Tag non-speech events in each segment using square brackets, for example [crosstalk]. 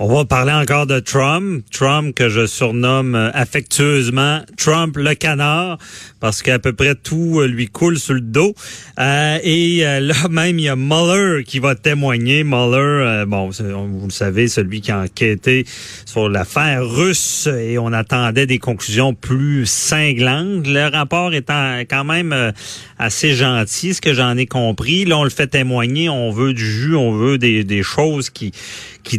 On va parler encore de Trump, Trump que je surnomme euh, affectueusement Trump le canard, parce qu'à peu près tout euh, lui coule sur le dos. Euh, et [laughs] là même, il y a Mueller qui va témoigner. Mueller, bon, vous le savez, celui qui a enquêté sur l'affaire russe et on attendait des conclusions plus cinglantes. Le rapport étant quand même assez gentil, ce que j'en ai compris. Là, on le fait témoigner, on veut du jus, on veut des, choses qui qui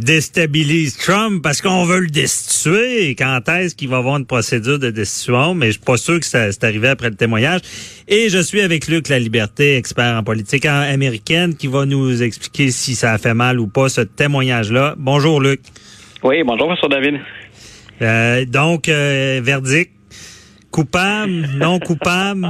Trump parce qu'on veut le destituer. Quand est-ce qu'il va avoir une procédure de destitution? Mais je suis pas sûr que ça c'est arrivé après le témoignage. Et je suis avec Luc La Liberté, expert en politique américaine, qui va nous expliquer si ça a fait mal ou pas ce témoignage-là. Bonjour Luc. Oui, bonjour M. David. Euh, donc, euh, verdict Coupable, non coupable? [laughs]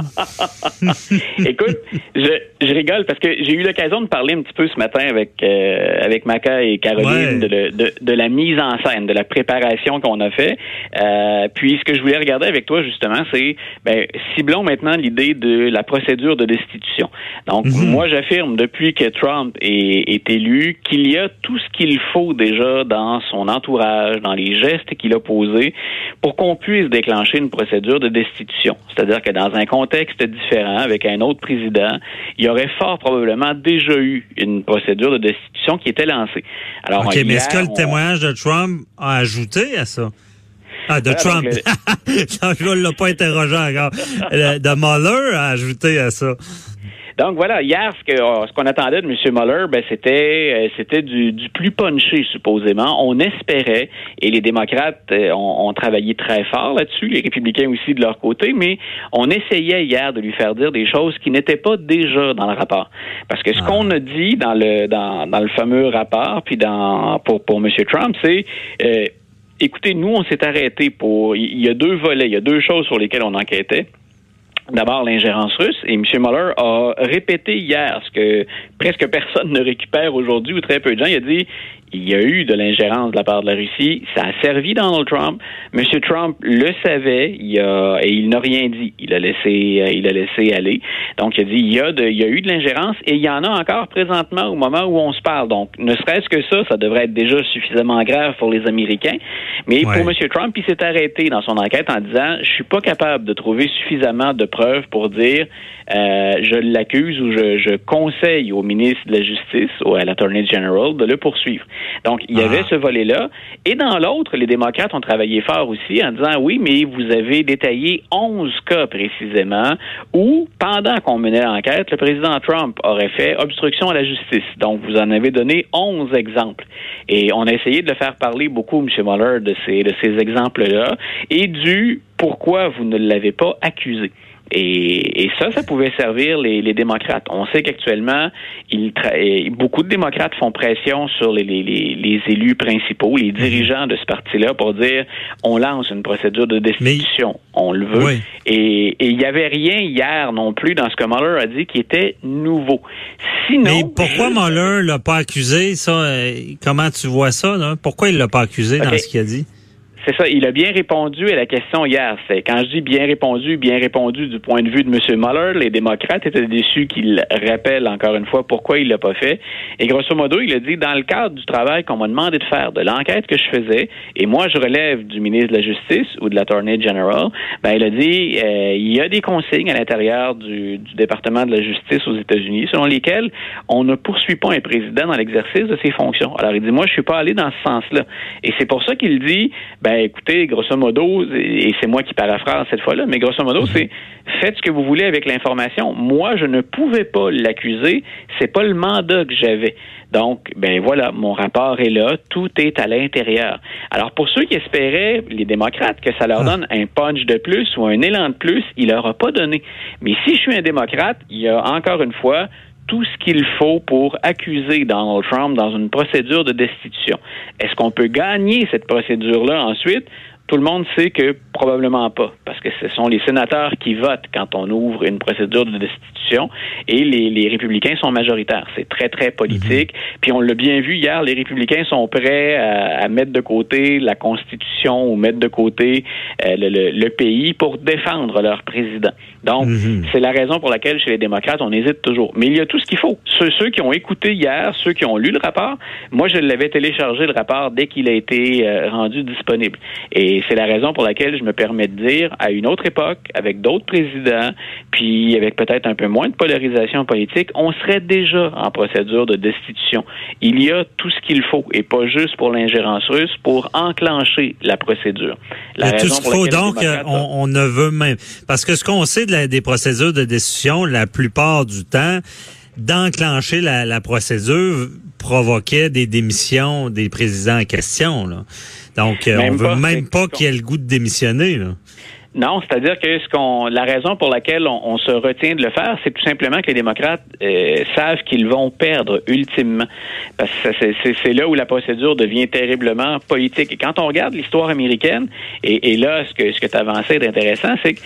Écoute, je, je rigole parce que j'ai eu l'occasion de parler un petit peu ce matin avec euh, avec Maca et Caroline de, de, de, la mise en scène, de la préparation qu'on a fait. Euh, puis ce que je voulais regarder avec toi justement, c'est ben, ciblons maintenant l'idée de la procédure de destitution. Donc mhm. moi j'affirme depuis que Trump est, est élu qu'il y a tout ce qu'il faut déjà dans son entourage, dans les gestes qu'il a posés pour qu'on puisse déclencher une procédure de destitution. C'est-à-dire que dans un contexte différent, avec un autre président, il y aurait fort probablement déjà eu une procédure de destitution qui était lancée. Alors, OK, mais est-ce que le témoignage de Trump a ajouté à ça? Ah, de Trump. Je ne l'ai pas interrogé encore. De Mueller a ajouté à ça. Donc voilà, hier, ce que euh, ce qu'on attendait de M. Mueller, ben, c'était euh, c'était du, du, plus punché, supposément. On espérait, et les démocrates euh, ont, ont, travaillé très fort là-dessus, les républicains aussi de leur côté, mais on essayait hier de lui faire dire des choses qui n'étaient pas déjà dans le rapport. Parce que ce ah. qu'on a dit dans le dans, dans le fameux rapport, puis dans pour, pour M. Trump, c'est écoutez, nous, on s'est arrêté pour. Il y a deux volets, il y a deux choses sur lesquelles on enquêtait. D'abord, l'ingérence russe. Et M. Mueller a répété hier ce que presque personne ne récupère aujourd'hui, ou très peu de gens. Il a dit il y a eu de l'ingérence de la part de la Russie. Ça a servi Donald Trump. M. Trump le savait il a, et il n'a rien dit. Il a laissé, euh, il a laissé aller. Donc, il a dit il y a, de, il y a eu de l'ingérence et il y en a encore présentement au moment où on se parle. Donc, ne serait-ce que ça, ça devrait être déjà suffisamment grave pour les Américains. Mais pour M. Trump, il s'est arrêté dans son enquête en disant je suis pas capable de trouver suffisamment de preuves pour dire euh, je l'accuse ou je, je conseille au ministre de la Justice ou à l'Attorney General de le poursuivre. Donc, il y avait ah. ce volet-là. Et dans l'autre, les démocrates ont travaillé fort aussi en disant, oui, mais vous avez détaillé 11 cas précisément où, pendant qu'on menait l'enquête, le président Trump aurait fait obstruction à la justice. Donc, vous en avez donné 11 exemples. Et on a essayé de le faire parler beaucoup, M. Mueller, de ces, de ces exemples-là et du pourquoi vous ne l'avez pas accusé. Et, ça, ça pouvait servir les, démocrates. On sait qu'actuellement, beaucoup de démocrates font pression sur les, les, élus principaux, les dirigeants de ce parti-là, pour dire on lance une procédure de destitution. on le veut. Et il n'y avait rien hier non plus dans ce que Mueller a dit qui était nouveau. Sinon, Mais pourquoi Mueller l'a pas accusé? Ça euh, Comment tu vois ça là? Pourquoi il l'a pas accusé dans ce qu'il a dit? C'est ça, il a bien répondu à la question hier. C'est quand je dis bien répondu, bien répondu du point de vue de M. Mueller, les démocrates étaient déçus qu'il rappelle encore une fois pourquoi il l'a pas fait. Et grosso modo, il a dit dans le cadre du travail qu'on m'a demandé de faire, de l'enquête que je faisais, et moi je relève du ministre de la Justice ou de l'Attorney General, ben il a dit euh, il y a des consignes à l'intérieur du, du département de la Justice aux États-Unis selon lesquelles on ne poursuit pas un président dans l'exercice de ses fonctions. Alors il dit moi je suis pas allé dans ce sens-là. Et c'est pour ça qu'il dit ben ben écoutez, grosso modo, et c'est moi qui paraphrase cette fois-là, mais grosso modo, c'est faites ce que vous voulez avec l'information. Moi, je ne pouvais pas l'accuser, c'est pas le mandat que j'avais. Donc, ben voilà, mon rapport est là, tout est à l'intérieur. Alors, pour ceux qui espéraient, les démocrates, que ça leur ah. donne un punch de plus ou un élan de plus, il leur a pas donné. Mais si je suis un démocrate, il y a encore une fois tout ce qu'il faut pour accuser Donald Trump dans une procédure de destitution. Est-ce qu'on peut gagner cette procédure-là ensuite? Tout le monde sait que probablement pas, parce que ce sont les sénateurs qui votent quand on ouvre une procédure de destitution et les, républicains sont majoritaires. C'est très, très politique. Mhm. Puis on l'a bien vu hier, les républicains sont prêts à, mettre de côté la Constitution ou mettre de côté euh, le, pays pour défendre leur président. Donc, mhm. c'est la raison pour laquelle chez les démocrates, on hésite toujours. Mais il y a tout ce qu'il faut. Ceux, ceux, qui ont écouté hier, ceux qui ont lu le rapport, moi, je l'avais téléchargé le rapport dès qu'il a été euh, rendu disponible. Et c'est la raison pour laquelle je me permets de dire, à une autre époque, avec d'autres présidents, puis avec peut-être un peu moins de polarisation politique, on serait déjà en procédure de destitution. Il y a tout ce qu'il faut, et pas juste pour l'ingérence russe, pour enclencher la procédure. La tout ce qu'il faut, donc, on, ne veut même... Parce que ce qu'on sait de des procédures de destitution, la plupart du temps, d'enclencher la, la, procédure provoquait des démissions des présidents en question. Là. Donc, euh, on veut même pas qu'il ait le goût de démissionner. Là. Non, c'est-à-dire que la raison pour laquelle on, se retient de le faire, c'est tout simplement que les démocrates euh, savent qu'ils vont perdre ultimement. C'est là où la procédure devient terriblement politique. Et quand on regarde l'histoire américaine, et, là, ce que ce que tu avançais d'intéressant, c'est que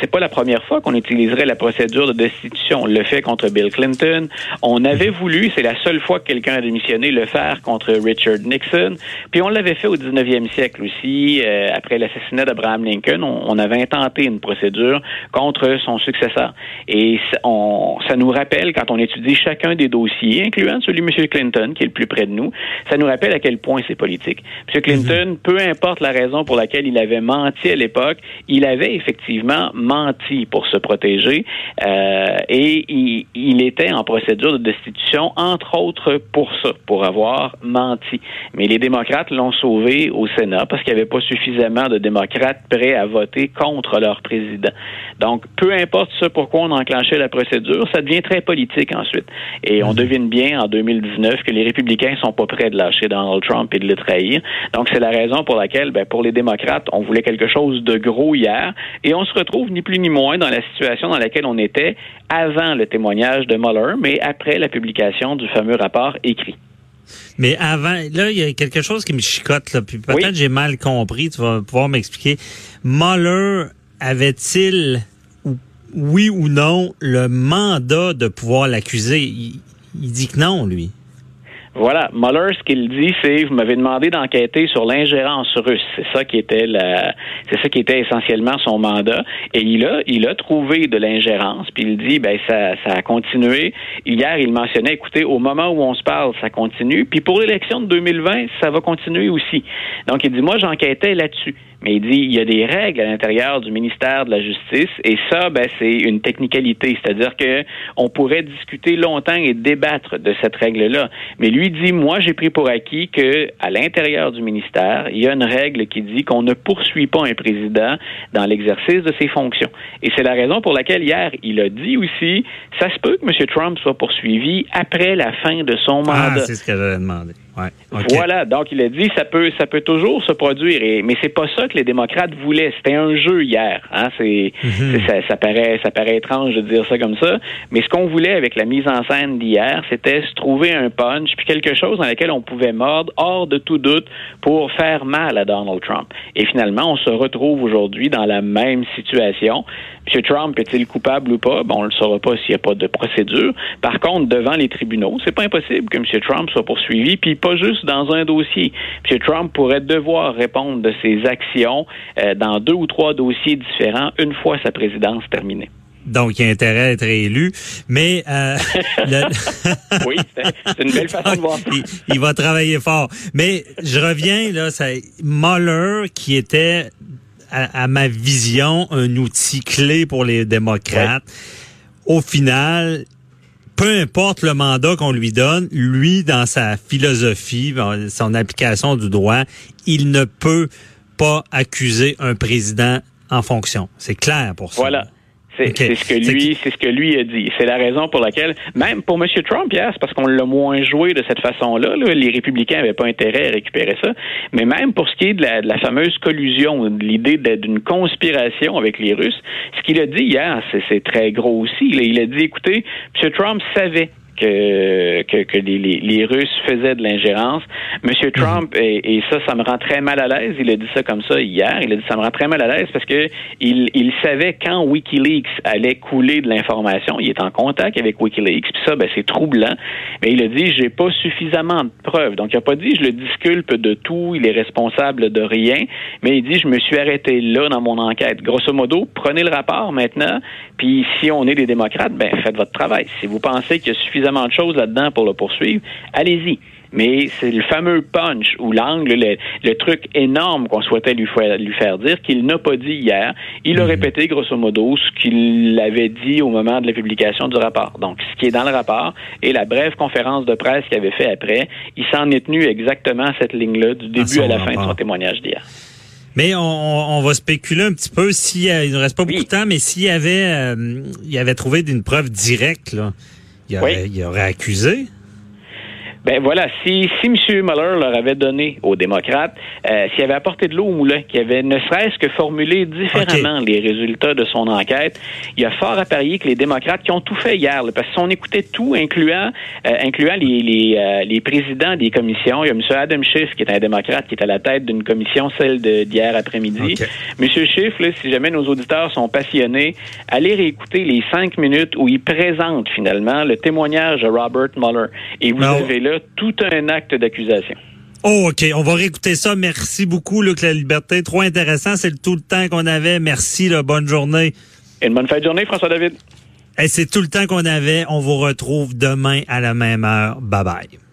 c'est pas la première fois qu'on utiliserait la procédure de destitution. On le fait contre Bill Clinton. On avait voulu, c'est la seule fois que quelqu'un a démissionné, le faire contre Richard Nixon. Puis on l'avait fait au 19e siècle aussi, euh, après l'assassinat d'Abraham Lincoln. On, avait intenté une procédure contre son successeur. Et on, ça nous rappelle, quand on étudie chacun des dossiers, incluant celui de M. Clinton, qui est le plus près de nous, ça nous rappelle à quel point c'est politique. M. Clinton, mhm. peu importe la raison pour laquelle il avait menti à l'époque, il avait effectivement menti pour se protéger euh, et il, il était en procédure de destitution, entre autres pour ça, pour avoir menti. Mais les démocrates l'ont sauvé au Sénat parce qu'il n'y avait pas suffisamment de démocrates prêts à voter contre leur président. Donc, peu importe ce pourquoi on a enclenché la procédure, ça devient très politique ensuite. Et on mhm. devine bien en 2019 que les républicains sont pas prêts de lâcher Donald Trump et de le trahir. Donc, c'est la raison pour laquelle, ben, pour les démocrates, on voulait quelque chose de gros hier et on se retrouve ni plus ni moins dans la situation dans laquelle on était avant le témoignage de Mueller, mais après la publication du fameux rapport écrit. Mais avant, là, il y a quelque chose qui me chicote, là, puis peut-être j'ai mal compris, tu vas pouvoir m'expliquer. Mueller avait-il, oui ou non, le mandat de pouvoir l'accuser? il dit que non, lui. Voilà, Mueller, ce qu'il dit, c'est vous m'avez demandé d'enquêter sur l'ingérence russe. C'est ça qui était la, c'est ça qui était essentiellement son mandat. Et il a, il a trouvé de l'ingérence. Puis il dit, ben ça, ça a continué. Hier, il mentionnait, écoutez, au moment où on se parle, ça continue. Puis pour l'élection de 2020, ça va continuer aussi. Donc il dit, moi, j'enquêtais là-dessus. Mais il dit, il y a des règles à l'intérieur du ministère de la Justice et ça, ben, c'est une technicalité. C'est-à-dire que on pourrait discuter longtemps et débattre de cette règle-là. Mais lui dit, moi, j'ai pris pour acquis que à l'intérieur du ministère, il y a une règle qui dit qu'on ne poursuit pas un président dans l'exercice de ses fonctions. Et c'est la raison pour laquelle hier, il a dit aussi, ça se peut que M. Trump soit poursuivi après la fin de son ah, mandat. c'est ce qu'elle avait demandé. Voilà, donc il a dit ça peut ça peut toujours se produire, et, mais c'est pas ça que les démocrates voulaient. C'était un jeu hier. Hein? C'est, mhm. ça, paraît ça paraît étrange de dire ça comme ça, mais ce qu'on voulait avec la mise en scène d'hier, c'était se trouver un punch puis quelque chose dans lequel on pouvait mordre hors de tout doute pour faire mal à Donald Trump. Et finalement, on se retrouve aujourd'hui dans la même situation. M. Trump est-il coupable ou pas? Bon, on ne le saura pas s'il n'y a pas de procédure. Par contre, devant les tribunaux, c'est pas impossible que M. Trump soit poursuivi, puis pas juste dans un dossier. M. Trump pourrait devoir répondre de ses actions euh, dans deux ou trois dossiers différents une fois sa présidence terminée. Donc, il a intérêt à être élu. Mais euh, [laughs] oui, c'est une belle façon de voir ça. [laughs] Il, va travailler fort. Mais je reviens là, c'est Mueller qui était à, ma vision, un outil clé pour les démocrates. Au final, peu importe le mandat qu'on lui donne, lui, dans sa philosophie, son application du droit, il ne peut pas accuser un président en fonction. C'est clair pour ça. Voilà. C'est ce que lui, c'est ce que lui a dit. C'est la raison pour laquelle, même pour M. Trump, yes, parce qu'on l'a moins joué de cette façon-là, les républicains n'avaient pas intérêt à récupérer ça. Mais même pour ce qui est de la, fameuse collusion, l'idée d'une conspiration avec les Russes, ce qu'il a dit hier, c'est très gros aussi. Il a dit, écoutez, M. Trump savait que, que, que les, les, Russes faisaient de l'ingérence. Monsieur mhm. Trump, et, et, ça, ça me rend très mal à l'aise. Il a dit ça comme ça hier. Il a dit ça me rend très mal à l'aise parce que il, il savait quand WikiLeaks allait couler de l'information. Il est en contact avec WikiLeaks. Puis ça, ben, c'est troublant. Mais il a dit j'ai pas suffisamment de preuves. Donc il a pas dit je le disculpe de tout. Il est responsable de rien. Mais il dit je me suis arrêté là dans mon enquête. Grosso modo, prenez le rapport maintenant. Puis si on est des démocrates, ben faites votre travail. Si vous pensez qu'il y a suffisamment de choses là-dedans pour le poursuivre, allez-y. Mais c'est le fameux punch ou l'angle, le, truc énorme qu'on souhaitait lui faire, lui faire dire qu'il n'a pas dit hier. Il a mhm. répété grosso modo ce qu'il avait dit au moment de la publication du rapport. Donc, ce qui est dans le rapport et la brève conférence de presse qu'il avait fait après, il s'en est tenu exactement à cette ligne-là du début à la fin de son témoignage d'hier. Mais on, va spéculer un petit peu s'il il ne reste pas beaucoup de temps, mais s'il avait, euh, il avait trouvé d'une preuve directe là il aurait, il aurait accusé. Ben voilà, si, si M. Mueller leur avait donné aux démocrates, euh, s'il avait apporté de l'eau au moulin, qu'il avait ne serait-ce que formulé différemment les résultats de son enquête, il y a fort à parier que les démocrates qui ont tout fait hier, parce qu'on écoutait tout, incluant, euh, incluant les, les, euh, les, présidents des commissions, il y a M. Adam Schiff, qui est un démocrate, qui est à la tête d'une commission, celle d'hier après-midi. M. Schiff, là, si jamais nos auditeurs sont passionnés, allez réécouter les cinq minutes où il présente finalement le témoignage de Robert Mueller. Et vous avez là tout un acte d'accusation. Oh, OK. On va réécouter ça. Merci beaucoup, Luc La Liberté. Trop intéressant. C'est tout le temps qu'on avait. Merci. Là. Bonne journée. une bonne fin de journée, François-David. Et c'est tout le temps qu'on avait. On vous retrouve demain à la même heure. Bye bye.